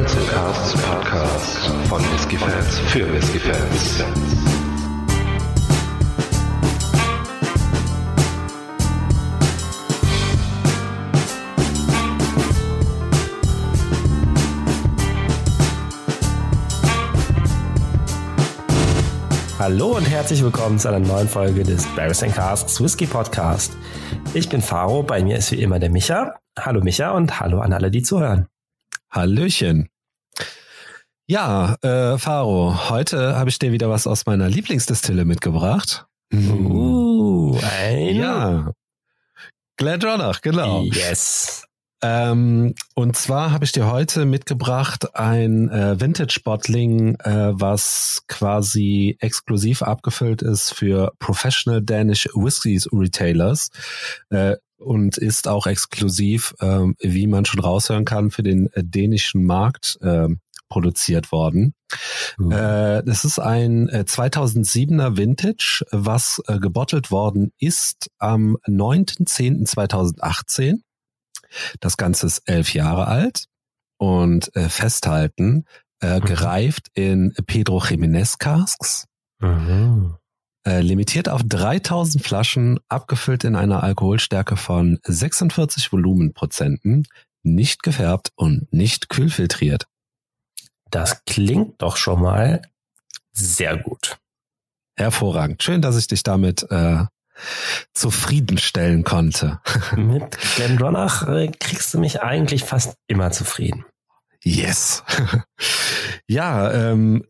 Casts Podcast von Whisky Fans für Whisky Fans. Hallo und herzlich willkommen zu einer neuen Folge des Barrels and Casts Whisky Podcast. Ich bin Faro, bei mir ist wie immer der Micha. Hallo Micha und hallo an alle, die zuhören. Hallöchen. Ja, äh, Faro, heute habe ich dir wieder was aus meiner Lieblingsdistille mitgebracht. Uh, ein Ja. Glendronach, genau. Yes. Ähm, und zwar habe ich dir heute mitgebracht ein äh, Vintage Bottling, äh, was quasi exklusiv abgefüllt ist für Professional Danish Whiskies Retailers äh, und ist auch exklusiv, ähm, wie man schon raushören kann, für den äh, dänischen Markt ähm, produziert worden. Uh, Äh, das ist ein äh, 2007er Vintage, was äh, gebottelt worden ist am 9.10.2018. Das Ganze ist elf Jahre alt und äh, festhalten, äh, Mhm. gereift in Pedro Jimenez Casks, mhm. Äh, limitiert auf 3000 Flaschen, abgefüllt in einer Alkoholstärke von 46 Volumenprozenten, nicht gefärbt und nicht kühlfiltriert. Das klingt doch schon mal sehr gut. Hervorragend. Schön, dass ich dich damit äh, zufriedenstellen konnte. Mit Glendronach äh, kriegst du mich eigentlich fast immer zufrieden. Yes. ja, ähm,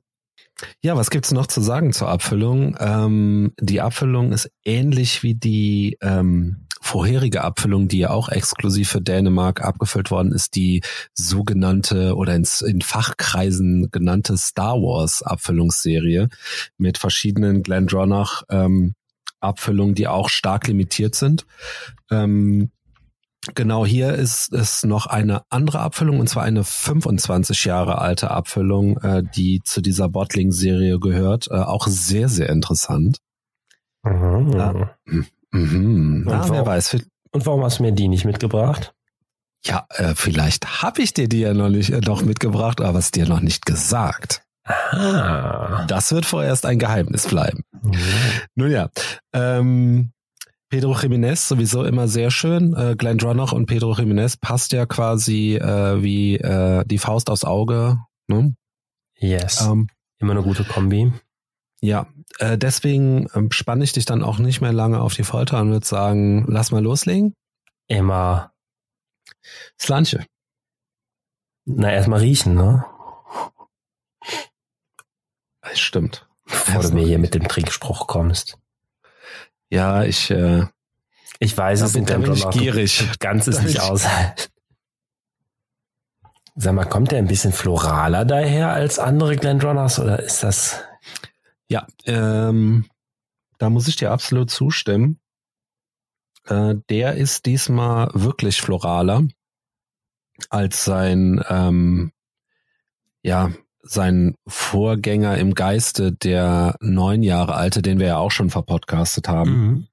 ja, was gibt's noch zu sagen zur Abfüllung? Ähm, die Abfüllung ist ähnlich wie die ähm, vorherige Abfüllung, die ja auch exklusiv für Dänemark abgefüllt worden ist, die sogenannte oder ins, in Fachkreisen genannte Star Wars Abfüllungsserie mit verschiedenen Glendronach ähm, Abfüllungen, die auch stark limitiert sind. Ähm, Genau, hier ist es noch eine andere Abfüllung, und zwar eine 25 Jahre alte Abfüllung, äh, die zu dieser Bottling-Serie gehört. Äh, auch sehr, sehr interessant. Mhm. Ja. Mhm. Und Ja, wer warum- weiß. vi- Und warum hast du mir die nicht mitgebracht? Ja, äh, vielleicht habe ich dir die ja noch nicht äh, noch mitgebracht, aber es dir noch nicht gesagt. Ah. Das wird vorerst ein Geheimnis bleiben. Mhm. Nun ja, ähm, Pedro Jiménez sowieso immer sehr schön. Äh, Glendronach und Pedro Jiménez passt ja quasi äh, wie äh, die Faust aufs Auge. Ne? Yes. Ähm, Immer eine gute Kombi. ja, äh, deswegen ähm, spanne ich dich dann auch nicht mehr lange auf die Folter und würde sagen, lass mal loslegen. Immer, Slanche. na, erstmal riechen, ne? Das stimmt. Bevor du mir hier mit dem Trinkspruch kommst. Ja, ich, äh, Ich weiß es bin, nicht, da bin ich gierig. Ganz ist nicht ich- aus. Sag mal, kommt der ein bisschen floraler daher als andere Glendronachs oder ist das? Ja, ähm, da muss ich dir absolut zustimmen. Äh, der ist diesmal wirklich floraler als sein, ähm, ja, sein Vorgänger im Geiste, der neun Jahre alte, den wir ja auch schon verpodcastet haben. Mhm.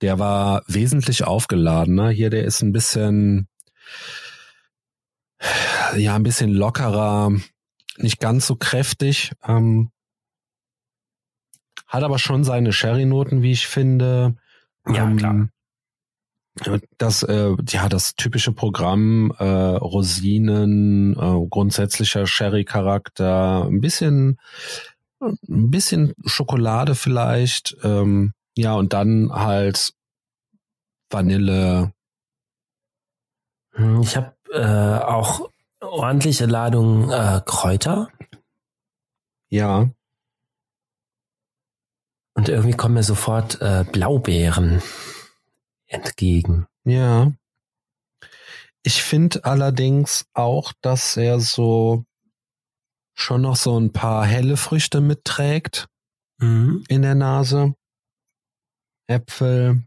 Der war wesentlich aufgeladener. Hier, der ist ein bisschen, ja, ein bisschen lockerer, nicht ganz so kräftig. Ähm, hat aber schon seine Sherry-Noten, wie ich finde. Ja, Ähm, klar. Das, äh, ja, das typische Programm, äh, Rosinen, äh, grundsätzlicher Sherry-Charakter, ein bisschen, ein bisschen Schokolade vielleicht, ähm, ja, und dann halt Vanille. Ich habe äh, auch ordentliche Ladung äh, Kräuter. Ja, und irgendwie kommen mir sofort äh, Blaubeeren entgegen. ja. Ich finde allerdings auch, dass er so schon noch so ein paar helle Früchte mitträgt. Mhm. in der Nase. Äpfel.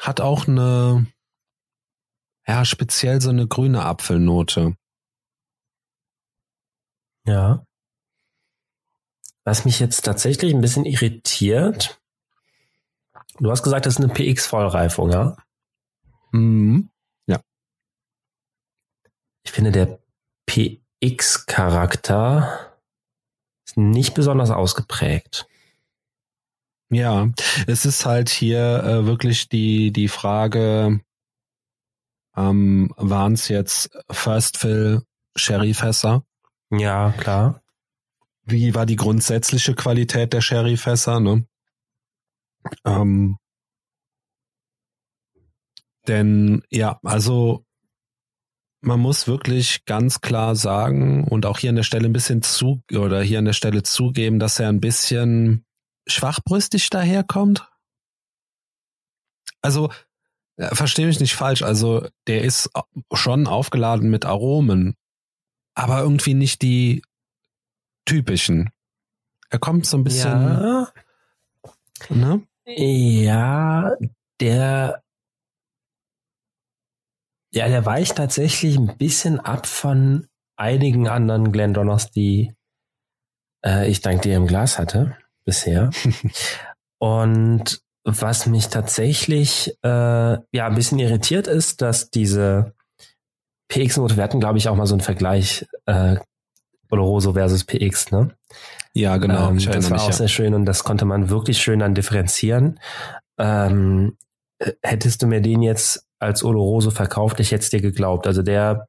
Hat auch eine, ja, speziell so eine grüne Apfelnote. Ja. Was mich jetzt tatsächlich ein bisschen irritiert, du hast gesagt, das ist eine PX-Vollreifung, ja? Mhm. Ja. ich finde, der PX-Charakter ist nicht besonders ausgeprägt. Ja, es ist halt hier äh, wirklich die, die Frage, ähm, waren es jetzt First Fill Sherryfässer? Ja, klar. Wie war die grundsätzliche Qualität der Sherryfässer, ne? Ähm, denn ja, also man muss wirklich ganz klar sagen und auch hier an der Stelle ein bisschen zu oder hier an der Stelle zugeben, dass er ein bisschen schwachbrüstig daherkommt. Also verstehe mich nicht falsch, also der ist schon aufgeladen mit Aromen, aber irgendwie nicht die typischen. Er kommt so ein bisschen. Ja, Ne? ja der ja, der weicht tatsächlich ein bisschen ab von einigen anderen Glendonners, die äh, ich dank dir im Glas hatte bisher. Und was mich tatsächlich äh, ja ein bisschen irritiert ist, dass diese PX-Note, wir hatten glaube ich auch mal so einen Vergleich äh, Oloroso versus PX, ne? Ja, genau. Ähm, das war mich, auch ja. sehr schön und das konnte man wirklich schön dann differenzieren. Ähm, äh, hättest du mir den jetzt als Oloroso verkauft, ich hätte es dir geglaubt. Also der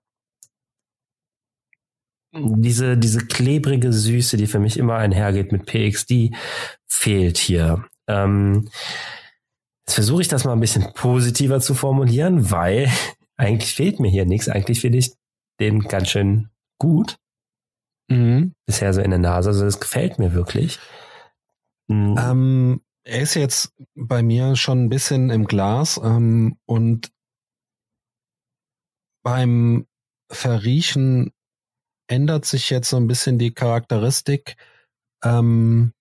diese, diese klebrige Süße, die für mich immer einhergeht mit PX, die fehlt hier. Ähm, jetzt versuche ich das mal ein bisschen positiver zu formulieren, weil eigentlich fehlt mir hier nichts. Eigentlich finde ich den ganz schön gut Mhm. bisher so in der Nase. Also das gefällt mir wirklich. Mm, Ähm, er ist jetzt bei mir schon ein bisschen im Glas ähm, und beim Verriechen ändert sich jetzt so ein bisschen die Charakteristik. Ähm,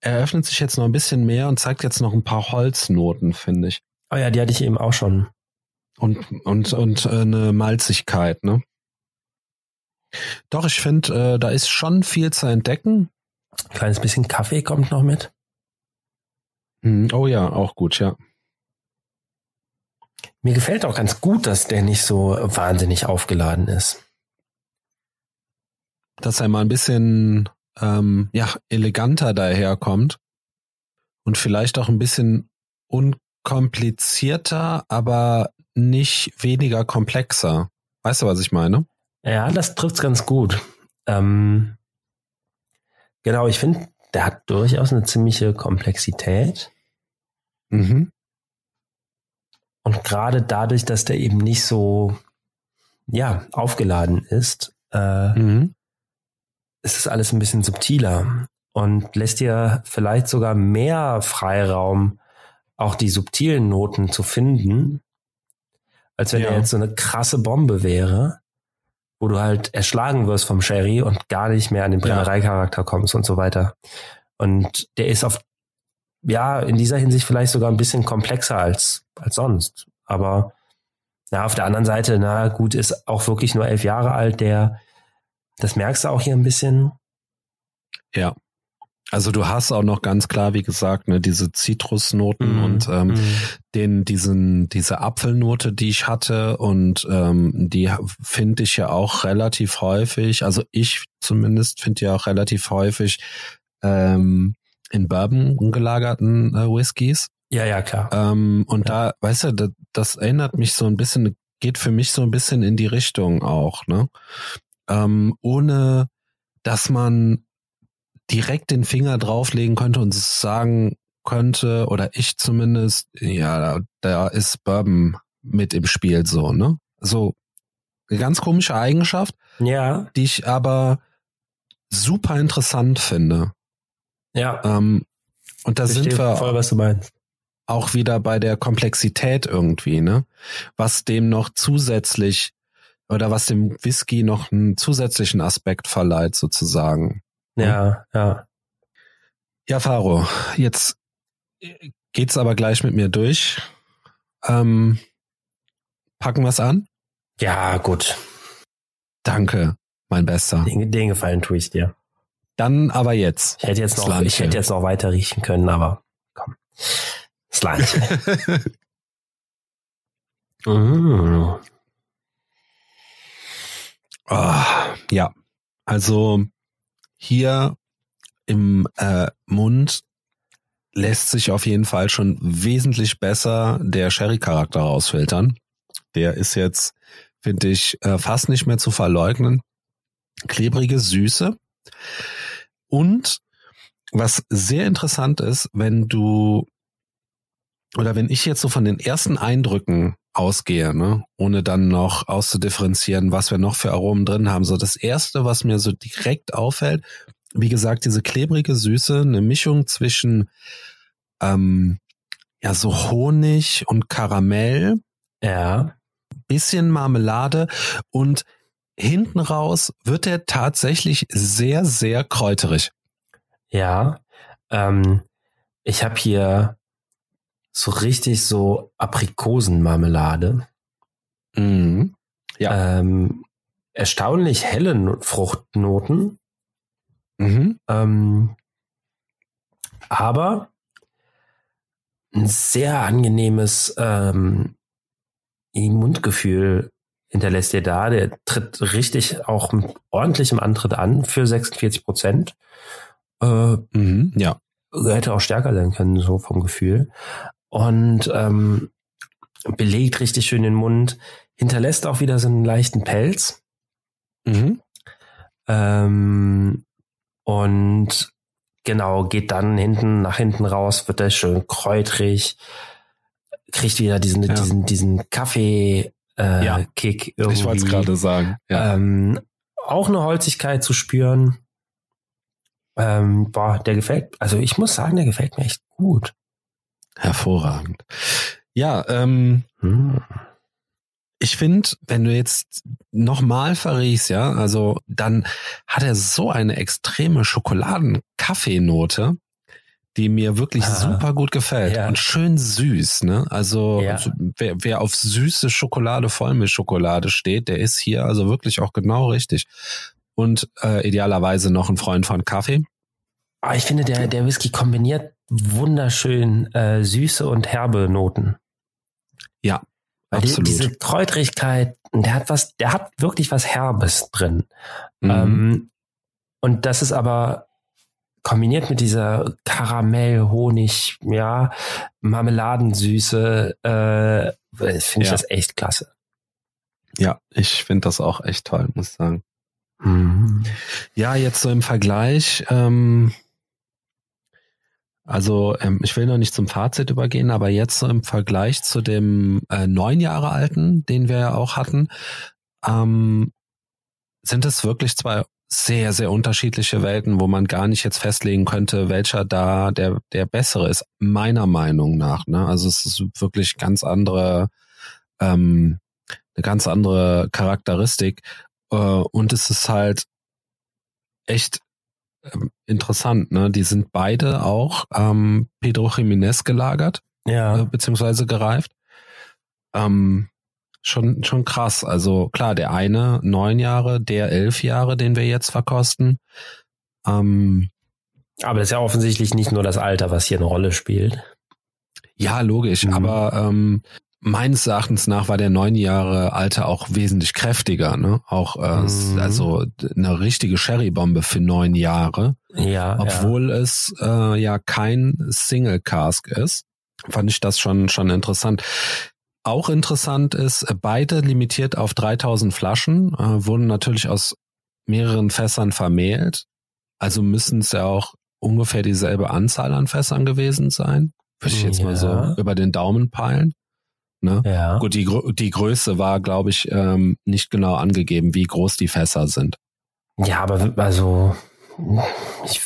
er öffnet sich jetzt noch ein bisschen mehr und zeigt jetzt noch ein paar Holznoten, finde ich. oh ja, die hatte ich eben auch schon. Und, und, und äh, eine Malzigkeit, ne? Doch, ich finde, äh, da ist schon viel zu entdecken. Kleines bisschen Kaffee kommt noch mit. Mhm. Oh ja, auch gut, ja. Mir gefällt auch ganz gut, dass der nicht so wahnsinnig aufgeladen ist. dass er mal ein bisschen ähm, ja eleganter daherkommt und vielleicht auch ein bisschen unkomplizierter, aber nicht weniger komplexer. Weißt du, was ich meine? Ja, das trifft's ganz gut. Ähm, genau, ich finde, der hat durchaus eine ziemliche Komplexität. Mhm. Und gerade dadurch, dass der eben nicht so, ja, aufgeladen ist, äh, Mhm. ist es alles ein bisschen subtiler und lässt dir vielleicht sogar mehr Freiraum, auch die subtilen Noten zu finden, als wenn Ja. er jetzt so eine krasse Bombe wäre, wo du halt erschlagen wirst vom Sherry und gar nicht mehr an den. Brennereicharakter kommst und so weiter. Und der ist auf, ja, in dieser Hinsicht vielleicht sogar ein bisschen komplexer als, als sonst. Aber ja, auf der anderen Seite, na gut, ist auch wirklich nur elf Jahre alt, der, das merkst du auch hier ein bisschen. Ja. Also du hast auch noch ganz klar, wie gesagt, ne, diese Zitrusnoten Mhm. und ähm, Mhm. den diesen diese Apfelnote, die ich hatte und ähm, die finde ich ja auch relativ häufig. Also ich zumindest finde ja auch relativ häufig ähm, in Bourbon gelagerten äh, Whiskys. Ja, ja, klar. Ähm, und Ja. da, weißt du, das, das erinnert mich so ein bisschen, geht für mich so ein bisschen in die Richtung auch, ne? Ähm, ohne dass man direkt den Finger drauflegen könnte und sagen könnte, oder ich zumindest, ja, da, ist Bourbon mit im Spiel so, ne? So eine ganz komische Eigenschaft, Ja, die ich aber super interessant finde. ja. Ähm, und da Ich sind wir voll, auch wieder bei der Komplexität irgendwie, ne? Was dem noch zusätzlich oder was dem Whisky noch einen zusätzlichen Aspekt verleiht, sozusagen. Ja, ja. Ja, Faro, jetzt geht's aber gleich mit mir durch. Ähm, packen wir's an? Ja, gut. Danke, mein Bester. Den, den Gefallen tue ich dir. Dann aber jetzt. Ich hätte jetzt noch, ich hätte jetzt noch weiter riechen können, aber komm. Slanche. mm. Oh, ja, also hier im äh, Mund lässt sich auf jeden Fall schon wesentlich besser der Sherry-Charakter rausfiltern. Der ist jetzt, finde ich, äh, fast nicht mehr zu verleugnen. Klebrige Süße. Und was sehr interessant ist, wenn du oder wenn ich jetzt so von den ersten Eindrücken ausgehe, ne, ohne dann noch auszudifferenzieren, was wir noch für Aromen drin haben, so das erste, was mir so direkt auffällt, wie gesagt, diese klebrige Süße, eine Mischung zwischen ähm, ja so Honig und Karamell, Ja. bisschen Marmelade und hinten raus wird er tatsächlich sehr sehr kräuterig. Ja. Ähm, ich habe hier so richtig so Aprikosenmarmelade. Mhm. Ja. Ähm, erstaunlich helle No- Fruchtnoten. Mhm. Ähm, aber ein sehr angenehmes ähm, Mundgefühl hinterlässt ihr da. Der tritt richtig auch mit ordentlichem Antritt an für 46 Prozent. Äh, Mhm. Ja. hätte auch stärker sein können, so vom Gefühl. Und ähm, belegt richtig schön den Mund, hinterlässt auch wieder so einen leichten Pelz. Mhm. Ähm, und genau, geht dann hinten, nach hinten raus, wird er schön kräutrig, kriegt wieder diesen, Ja. diesen, diesen Kaffee, äh, Ja. Kick irgendwie. Ich wollte es gerade sagen. Ja. Ähm, auch eine Holzigkeit zu spüren. Ähm, boah, der gefällt, also ich muss sagen, der gefällt mir echt gut. Hervorragend. Ja, ähm, Hm. ich finde, wenn du jetzt nochmal verriechst, ja, also dann hat er so eine extreme Schokoladen-Kaffeenote, die mir wirklich Ah. super gut gefällt Ja. und schön süß, ne? Also, Ja. also wer, wer auf süße Schokolade, Vollmilchschokolade steht, der ist hier also wirklich auch genau richtig. Und äh, idealerweise noch ein Freund von Kaffee. Aber ich finde, der, der Whisky kombiniert wunderschön äh, süße und herbe Noten. Ja, Weil die, absolut. diese Kräutrigkeit, der hat was, der hat wirklich was Herbes drin. Mhm. Ähm, und das ist aber kombiniert mit dieser Karamell, Honig, ja, Marmeladensüße, äh, finde ich Ja. das echt klasse. ja, ich finde das auch echt toll, muss ich sagen. Mhm. Ja, jetzt so im Vergleich, ähm, also ähm, ich will noch nicht zum Fazit übergehen, aber jetzt im Vergleich zu dem äh, neun Jahre alten, den wir ja auch hatten, ähm, sind es wirklich zwei sehr, sehr unterschiedliche Welten, wo man gar nicht jetzt festlegen könnte, welcher da der, der bessere ist, meiner Meinung nach. Ne? Also es ist wirklich ganz andere, ähm, eine ganz andere Charakteristik. Äh, und es ist halt echt ähm, interessant, ne? Die sind beide auch ähm, Pedro Jiménez gelagert, äh, Ja, beziehungsweise gereift. Ähm, schon, schon krass. Also klar, der eine neun Jahre, der elf Jahre, den wir jetzt verkosten. Ähm, aber das ist ja offensichtlich nicht nur das Alter, was hier eine Rolle spielt. ja, logisch, Mhm. aber ähm, meines Erachtens nach war der neun Jahre alte auch wesentlich kräftiger, ne? Auch äh, Mhm. also eine richtige Sherry-Bombe für neun Jahre. Ja, Obwohl es äh, ja kein Single Cask ist, fand ich das schon schon interessant. Auch interessant ist, beide limitiert auf 3000 Flaschen, äh, wurden natürlich aus mehreren Fässern vermählt. Also müssen es ja auch ungefähr dieselbe Anzahl an Fässern gewesen sein. Würde ich jetzt mal so Ja. über den Daumen peilen. Ne? ja. ja. Gut, die, die Größe war, glaube ich, ähm, nicht genau angegeben, wie groß die Fässer sind. Ja, aber also ich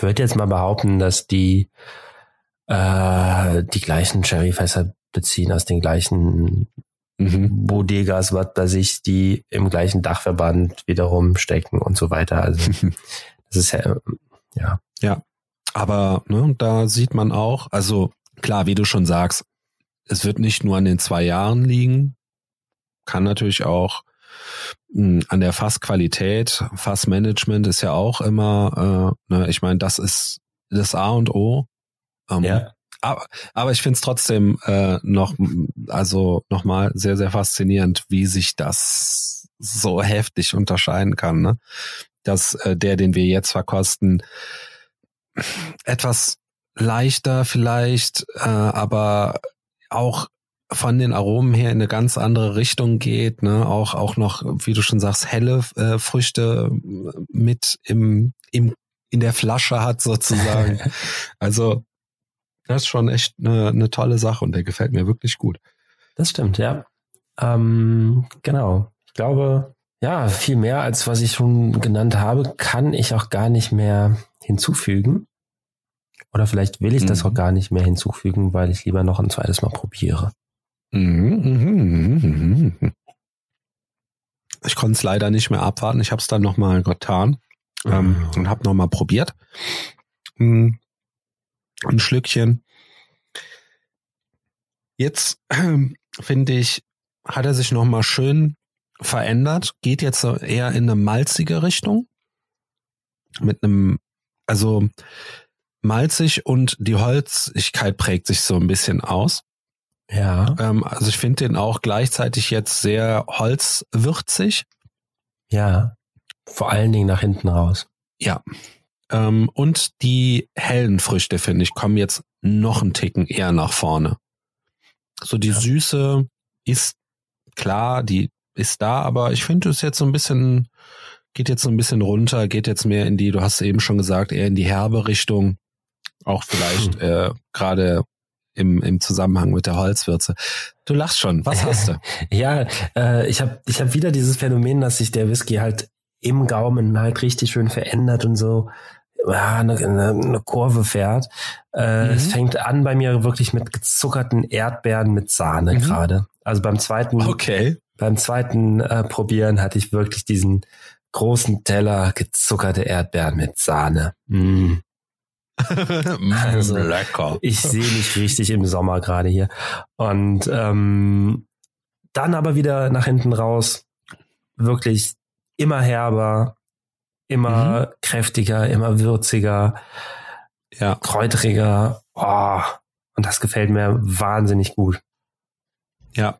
würde jetzt mal behaupten, dass die äh, die gleichen Sherryfässer beziehen aus den gleichen Mhm. Bodegas, was bei sich, die im gleichen Dachverband wiederum stecken und so weiter. Also das ist ja ja Aber ne, da sieht man auch, also klar, wie du schon sagst, es wird nicht nur an den zwei Jahren liegen, kann natürlich auch mh, an der Fassqualität, Fassmanagement ist ja auch immer, äh, ne, ich meine, das ist das A und O. Ähm, ja aber, aber ich finde es trotzdem äh, noch, also nochmal sehr, sehr faszinierend, wie sich das so heftig unterscheiden kann, ne? Dass äh, der, den wir jetzt verkosten, etwas leichter vielleicht, äh, aber auch von den Aromen her in eine ganz andere Richtung geht, ne? Auch auch noch, wie du schon sagst, helle äh, Früchte mit im im in der Flasche hat sozusagen. also das ist schon echt eine, eine tolle Sache und der gefällt mir wirklich gut. Das stimmt, ja. Ähm, genau. Ich glaube, ja, viel mehr als was ich schon genannt habe, kann ich auch gar nicht mehr hinzufügen. Oder vielleicht will ich mhm. das auch gar nicht mehr hinzufügen, weil ich lieber noch ein zweites Mal probiere. Mhm, mhm, mhm, ich konnte es leider nicht mehr abwarten. Ich habe es dann nochmal getan ähm, und habe nochmal probiert. Ein Schlückchen. Jetzt ähm, finde ich, hat er sich nochmal schön verändert, geht jetzt eher in eine malzige Richtung. Mit einem, also malzig und die Holzigkeit prägt sich so ein bisschen aus. Ja. Ähm, also ich finde den auch gleichzeitig jetzt sehr holzwürzig. Ja. Vor allen Dingen nach hinten raus. Ja. Ähm, und die hellen Früchte, finde ich, kommen jetzt noch einen Ticken eher nach vorne. So die ja. Süße ist klar, die ist da, aber ich finde es jetzt so ein bisschen, geht jetzt so ein bisschen runter, geht jetzt mehr in die, du hast eben schon gesagt, eher in die herbe Richtung. Auch vielleicht hm. äh, gerade im, im Zusammenhang mit der Holzwürze. Du lachst schon. Was hast du? ja, äh, ich habe ich hab wieder dieses Phänomen, dass sich der Whisky halt im Gaumen halt richtig schön verändert und so ja, eine, eine, eine Kurve fährt. Äh, mhm. Es fängt an bei mir wirklich mit gezuckerten Erdbeeren mit Sahne mhm. gerade. Also beim zweiten, okay. beim zweiten äh, Probieren hatte ich wirklich diesen großen Teller gezuckerte Erdbeeren mit Sahne. Mm. Also, Lecker. Ich sehe mich richtig im Sommer gerade hier. Und ähm, dann aber wieder nach hinten raus, wirklich immer herber, immer mhm. kräftiger, immer würziger, ja. kräuteriger. Oh, und das gefällt mir wahnsinnig gut. Ja.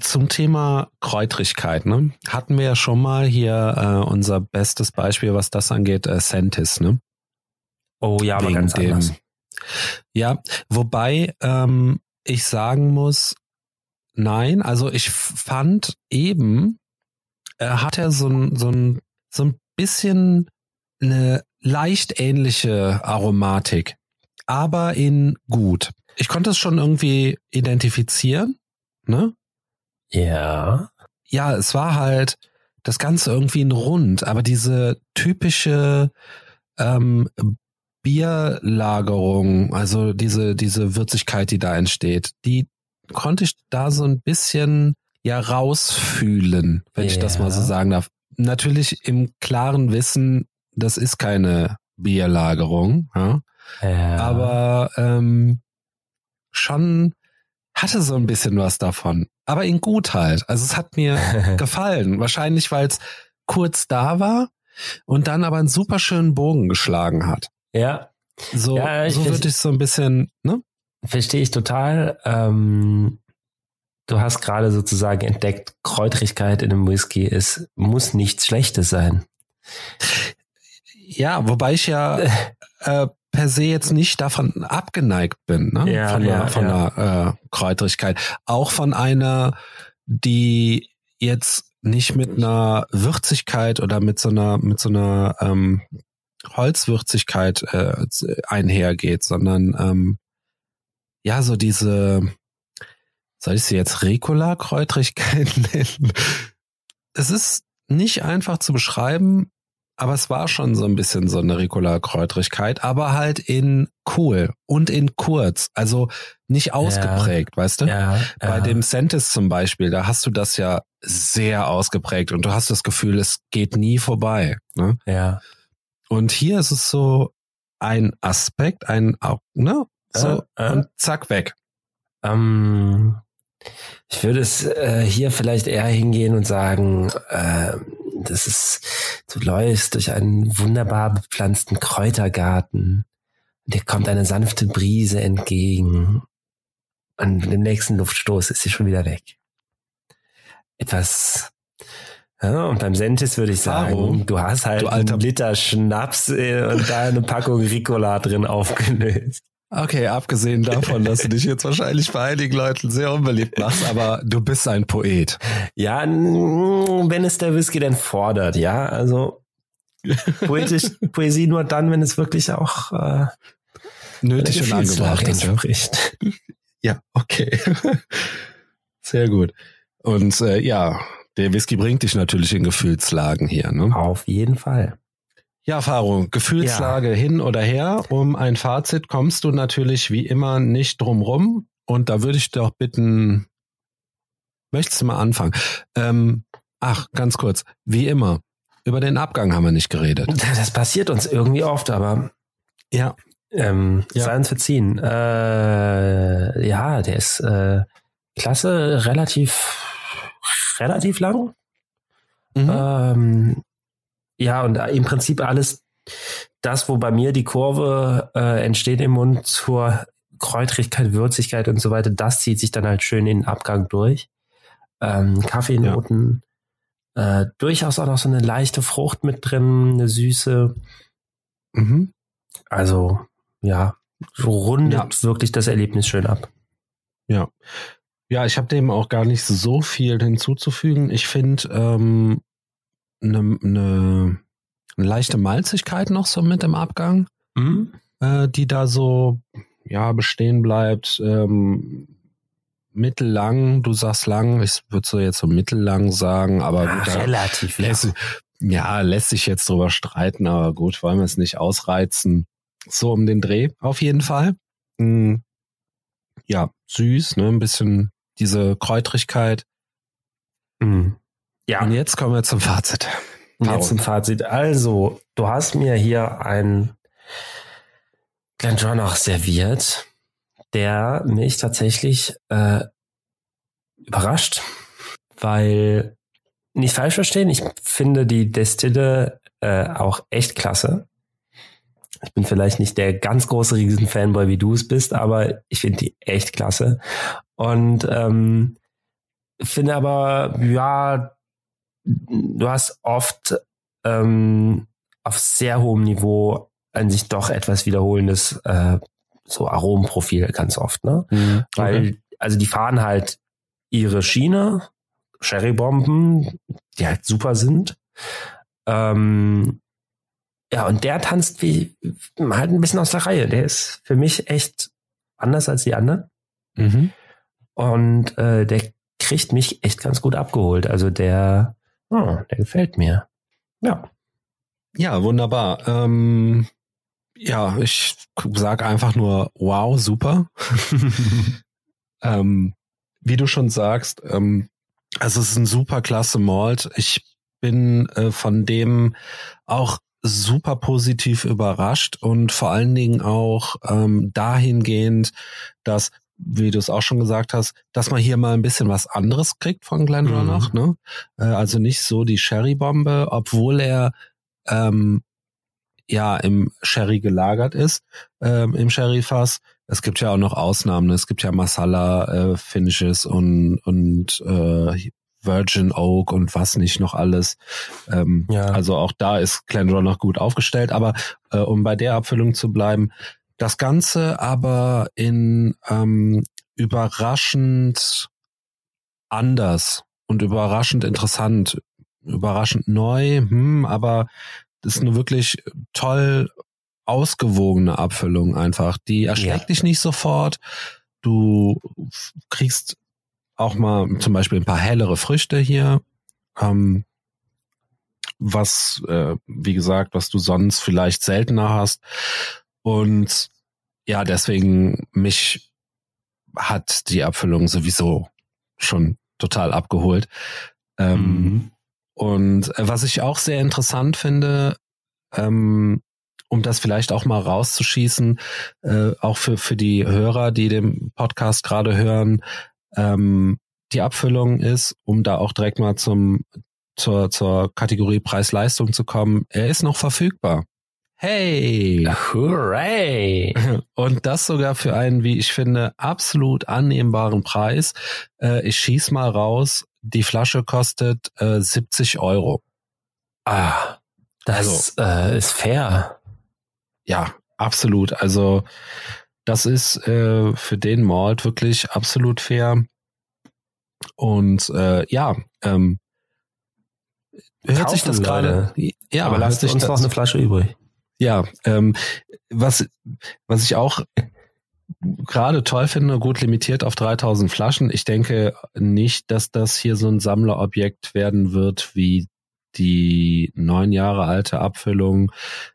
Zum Thema Kräutrigkeit, ne? Hatten wir ja schon mal hier äh, unser bestes Beispiel, was das angeht, äh, Sentis, ne? Oh ja, aber ganz dem, anders. Ja, wobei ähm, ich sagen muss, nein, also ich fand eben, äh, hat er so ein, so ein, so ein bisschen eine leicht ähnliche Aromatik, aber in gut. Ich konnte es schon irgendwie identifizieren, ne? Ja. Ja, es war halt das Ganze irgendwie ein Rund, aber diese typische ähm, Bierlagerung, also diese, diese Würzigkeit, die da entsteht, die konnte ich da so ein bisschen ja rausfühlen, wenn ja. ich das mal so sagen darf. Natürlich im klaren Wissen, das ist keine Bierlagerung, ja. ja. aber ähm, schon hatte so ein bisschen was davon. Aber in gut halt. Also es hat mir gefallen. Wahrscheinlich, weil es kurz da war und dann aber einen super schönen Bogen geschlagen hat. Ja. So, ja, so würde ich so ein bisschen, ne? Verstehe ich total. Ähm, du hast gerade sozusagen entdeckt, Kräutrigkeit in einem Whisky ist, muss nichts Schlechtes sein. Ja, wobei ich ja äh, per se jetzt nicht davon abgeneigt bin, ne? Ja, von ja, der, von ja. der äh, Kräutrigkeit. Auch von einer, die jetzt nicht mit einer Würzigkeit oder mit so einer, mit so einer ähm, Holzwürzigkeit äh, einhergeht, sondern ähm, ja, so diese, soll ich sie jetzt Ricola-Kräutrigkeit nennen? Es ist nicht einfach zu beschreiben, aber es war schon so ein bisschen so eine Ricola-Kräutrigkeit, aber halt in cool und in kurz, also nicht ausgeprägt, ja, weißt du? Ja, Bei ja. dem Sentis zum Beispiel, da hast du das ja sehr ausgeprägt und du hast das Gefühl, es geht nie vorbei. Ne? Ja. Und hier ist es so ein Aspekt, ein, ne? So, Äh, äh. und zack, weg. Ähm, ich würde es äh, hier vielleicht eher hingehen und sagen, äh, das ist, du läufst durch einen wunderbar bepflanzten Kräutergarten. Dir kommt eine sanfte Brise entgegen. Und mit dem nächsten Luftstoß ist sie schon wieder weg. etwas ja, und beim Sentis würde ich sagen, Warum? du hast halt Du alter- einen Liter Schnaps äh, und da eine Packung Ricola drin aufgelöst. Okay, abgesehen davon, dass du dich jetzt wahrscheinlich bei einigen Leuten sehr unbeliebt machst, aber du bist ein Poet. Ja, wenn es der Whisky denn fordert, ja, also poetisch, Poesie nur dann, wenn es wirklich auch äh, Nötig und angebracht Gefühlslage ist. Ja? entspricht. ja, okay. Sehr gut. Und äh, ja, der Whisky bringt dich natürlich in Gefühlslagen hier. Ne? Auf jeden Fall. Ja, Faro, Gefühlslage hin oder her. Um ein Fazit kommst du natürlich wie immer nicht drum rum. Und da würde ich doch bitten, möchtest du mal anfangen? Ähm, ach, ganz kurz, wie immer, über den Abgang haben wir nicht geredet. Das passiert uns irgendwie oft, aber Ja, ähm, Ja. sei uns verziehen. Äh, ja, der ist äh, klasse, relativ, relativ lang. mhm. Ähm, ja, und im Prinzip alles das, wo bei mir die Kurve äh, entsteht im Mund zur Kräutrigkeit, Würzigkeit und so weiter, das zieht sich dann halt schön in den Abgang durch. Ähm, Kaffeenoten, äh, durchaus auch noch so eine leichte Frucht mit drin, eine Süße. Mhm. Also, ja, rundet wirklich das Erlebnis schön ab. Ja. Ja, ich habe dem auch gar nicht so viel hinzuzufügen. Ich finde ähm, eine ne, eine leichte Malzigkeit noch so mit im Abgang, äh, die da so ja bestehen bleibt. Ähm, mittellang, du sagst lang, ich würde so jetzt so mittellang sagen, aber gut, da relativ lässt, ja, lässt sich jetzt drüber streiten, aber gut, wollen wir es nicht ausreizen. So um den Dreh, auf jeden Fall. Mm, Ja, süß, ne, ein bisschen diese Kräutrigkeit. Mhm. Ja. Und jetzt kommen wir zum Fazit. Und Paul. jetzt zum Fazit. Also, du hast mir hier ein Glendronach serviert, der mich tatsächlich äh, überrascht, weil nicht falsch verstehen, ich finde die Destille äh, auch echt klasse. Ich bin vielleicht nicht der ganz große Riesen-Fanboy, wie du es bist, aber ich finde die echt klasse. Und ähm, finde aber, ja, du hast oft ähm, auf sehr hohem Niveau an sich doch etwas wiederholendes äh, so Aromenprofil ganz oft, ne? Mhm. Weil, also die fahren halt ihre Schiene, Sherrybomben, die halt super sind. Ähm, ja, und der tanzt wie halt ein bisschen aus der Reihe. Der ist für mich echt anders als die anderen. Mhm. Und äh, der kriegt mich echt ganz gut abgeholt. Also der, oh, der gefällt mir. Ja. Ja, wunderbar. Ähm, ja, ich sag einfach nur, wow, super. ähm, wie du schon sagst, ähm, also es ist ein super klasse Malt. Ich bin äh, von dem auch super positiv überrascht und vor allen Dingen auch ähm, dahingehend, dass wie du es auch schon gesagt hast, dass man hier mal ein bisschen was anderes kriegt von Glendronach, ne? Äh, also nicht so die Sherry-Bombe, obwohl er ähm, ja im Sherry gelagert ist, ähm, im Sherry-Fass. Es gibt ja auch noch Ausnahmen. Es gibt ja Masala-Finishes und, und äh, Virgin Oak und was nicht noch alles. Ähm, Ja. Also auch da ist Glendronach gut aufgestellt. Aber äh, um bei der Abfüllung zu bleiben, das Ganze aber in ähm, überraschend anders und überraschend interessant, überraschend neu, hm, aber das ist eine wirklich toll ausgewogene Abfüllung einfach. Die erschreckt Ja. dich nicht sofort. Du kriegst auch mal zum Beispiel ein paar hellere Früchte hier. Ähm, was, äh, wie gesagt, was du sonst vielleicht seltener hast. Und ja, deswegen mich hat die Abfüllung sowieso schon total abgeholt. Ähm, Mhm. Und äh, was ich auch sehr interessant finde, ähm, um das vielleicht auch mal rauszuschießen, äh, auch für, für die Hörer, die den Podcast gerade hören, ähm, die Abfüllung ist, um da auch direkt mal zum, zur, zur Kategorie Preis-Leistung zu kommen, er ist noch verfügbar. Hey! Hooray! Und das sogar für einen, wie ich finde, absolut annehmbaren Preis. Äh, ich schieß mal raus. die Flasche kostet äh, 70 Euro. Ah, das äh, ist fair. Ja, absolut. Also das ist äh, für den Malt wirklich absolut fair. Und äh, ja, ähm, hört sich das gerade. Ja, aber lasst uns noch eine Flasche übrig. Ja, ähm, was was ich auch gerade toll finde, gut limitiert auf 3000 Flaschen. Ich denke nicht, dass das hier so ein Sammlerobjekt werden wird wie die neun Jahre alte Abfüllung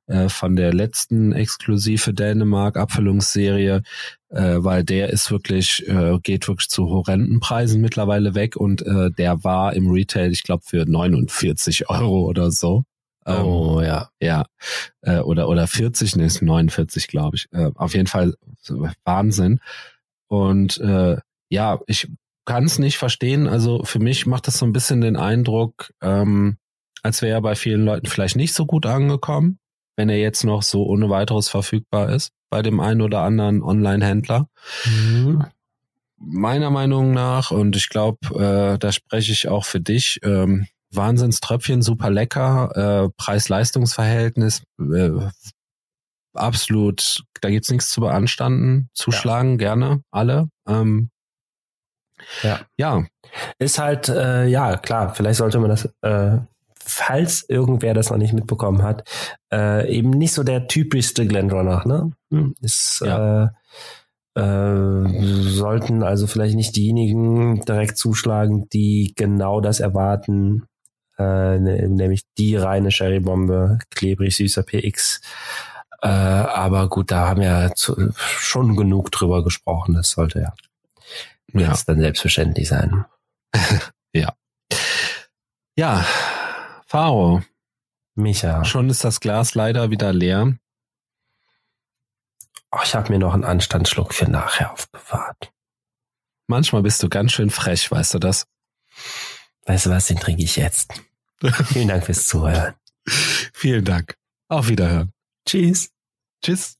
äh, von der letzten exklusive Dänemark Abfüllungsserie, äh, weil der ist wirklich, äh, geht wirklich zu horrenden Preisen mittlerweile weg und äh, der war im Retail, ich glaube, für 49 Euro oder so. Ähm, oh ja. Ja. Äh, oder, oder 40, ne, ist 49, glaube ich. Äh, auf jeden Fall Wahnsinn. Und äh, ja, ich kann es nicht verstehen. Also für mich macht das so ein bisschen den Eindruck, ähm, als wäre er bei vielen Leuten vielleicht nicht so gut angekommen, wenn er jetzt noch so ohne weiteres verfügbar ist bei dem einen oder anderen Online-Händler. Mhm. Meiner Meinung nach, und ich glaube, äh, da spreche ich auch für dich, ähm, Wahnsinnströpfchen, super lecker, äh, Preis-Leistungs-Verhältnis, äh, absolut, da gibt's nichts zu beanstanden, zuschlagen, ja. gerne, alle. Ähm, ja. ja. Ist halt, äh, ja, klar, vielleicht sollte man das äh, falls irgendwer das noch nicht mitbekommen hat, äh, eben nicht so der typischste Glendronach, ne? Hm, ist, ja. äh, äh, sollten also vielleicht nicht diejenigen direkt zuschlagen, die genau das erwarten, äh, ne, nämlich die reine Sherry-Bombe, klebrig süßer PX. Äh, aber gut, da haben wir zu, schon genug drüber gesprochen. Das sollte ja, ja. jetzt dann selbstverständlich sein. ja. Ja, Faro. Micha. Schon ist das Glas leider wieder leer. Oh, ich habe mir noch einen Anstandsschluck für nachher aufbewahrt. Manchmal bist du ganz schön frech, weißt du das? Weißt du was, den trinke ich jetzt. Vielen Dank fürs Zuhören. Vielen Dank. Auf Wiederhören. Tschüss. Tschüss.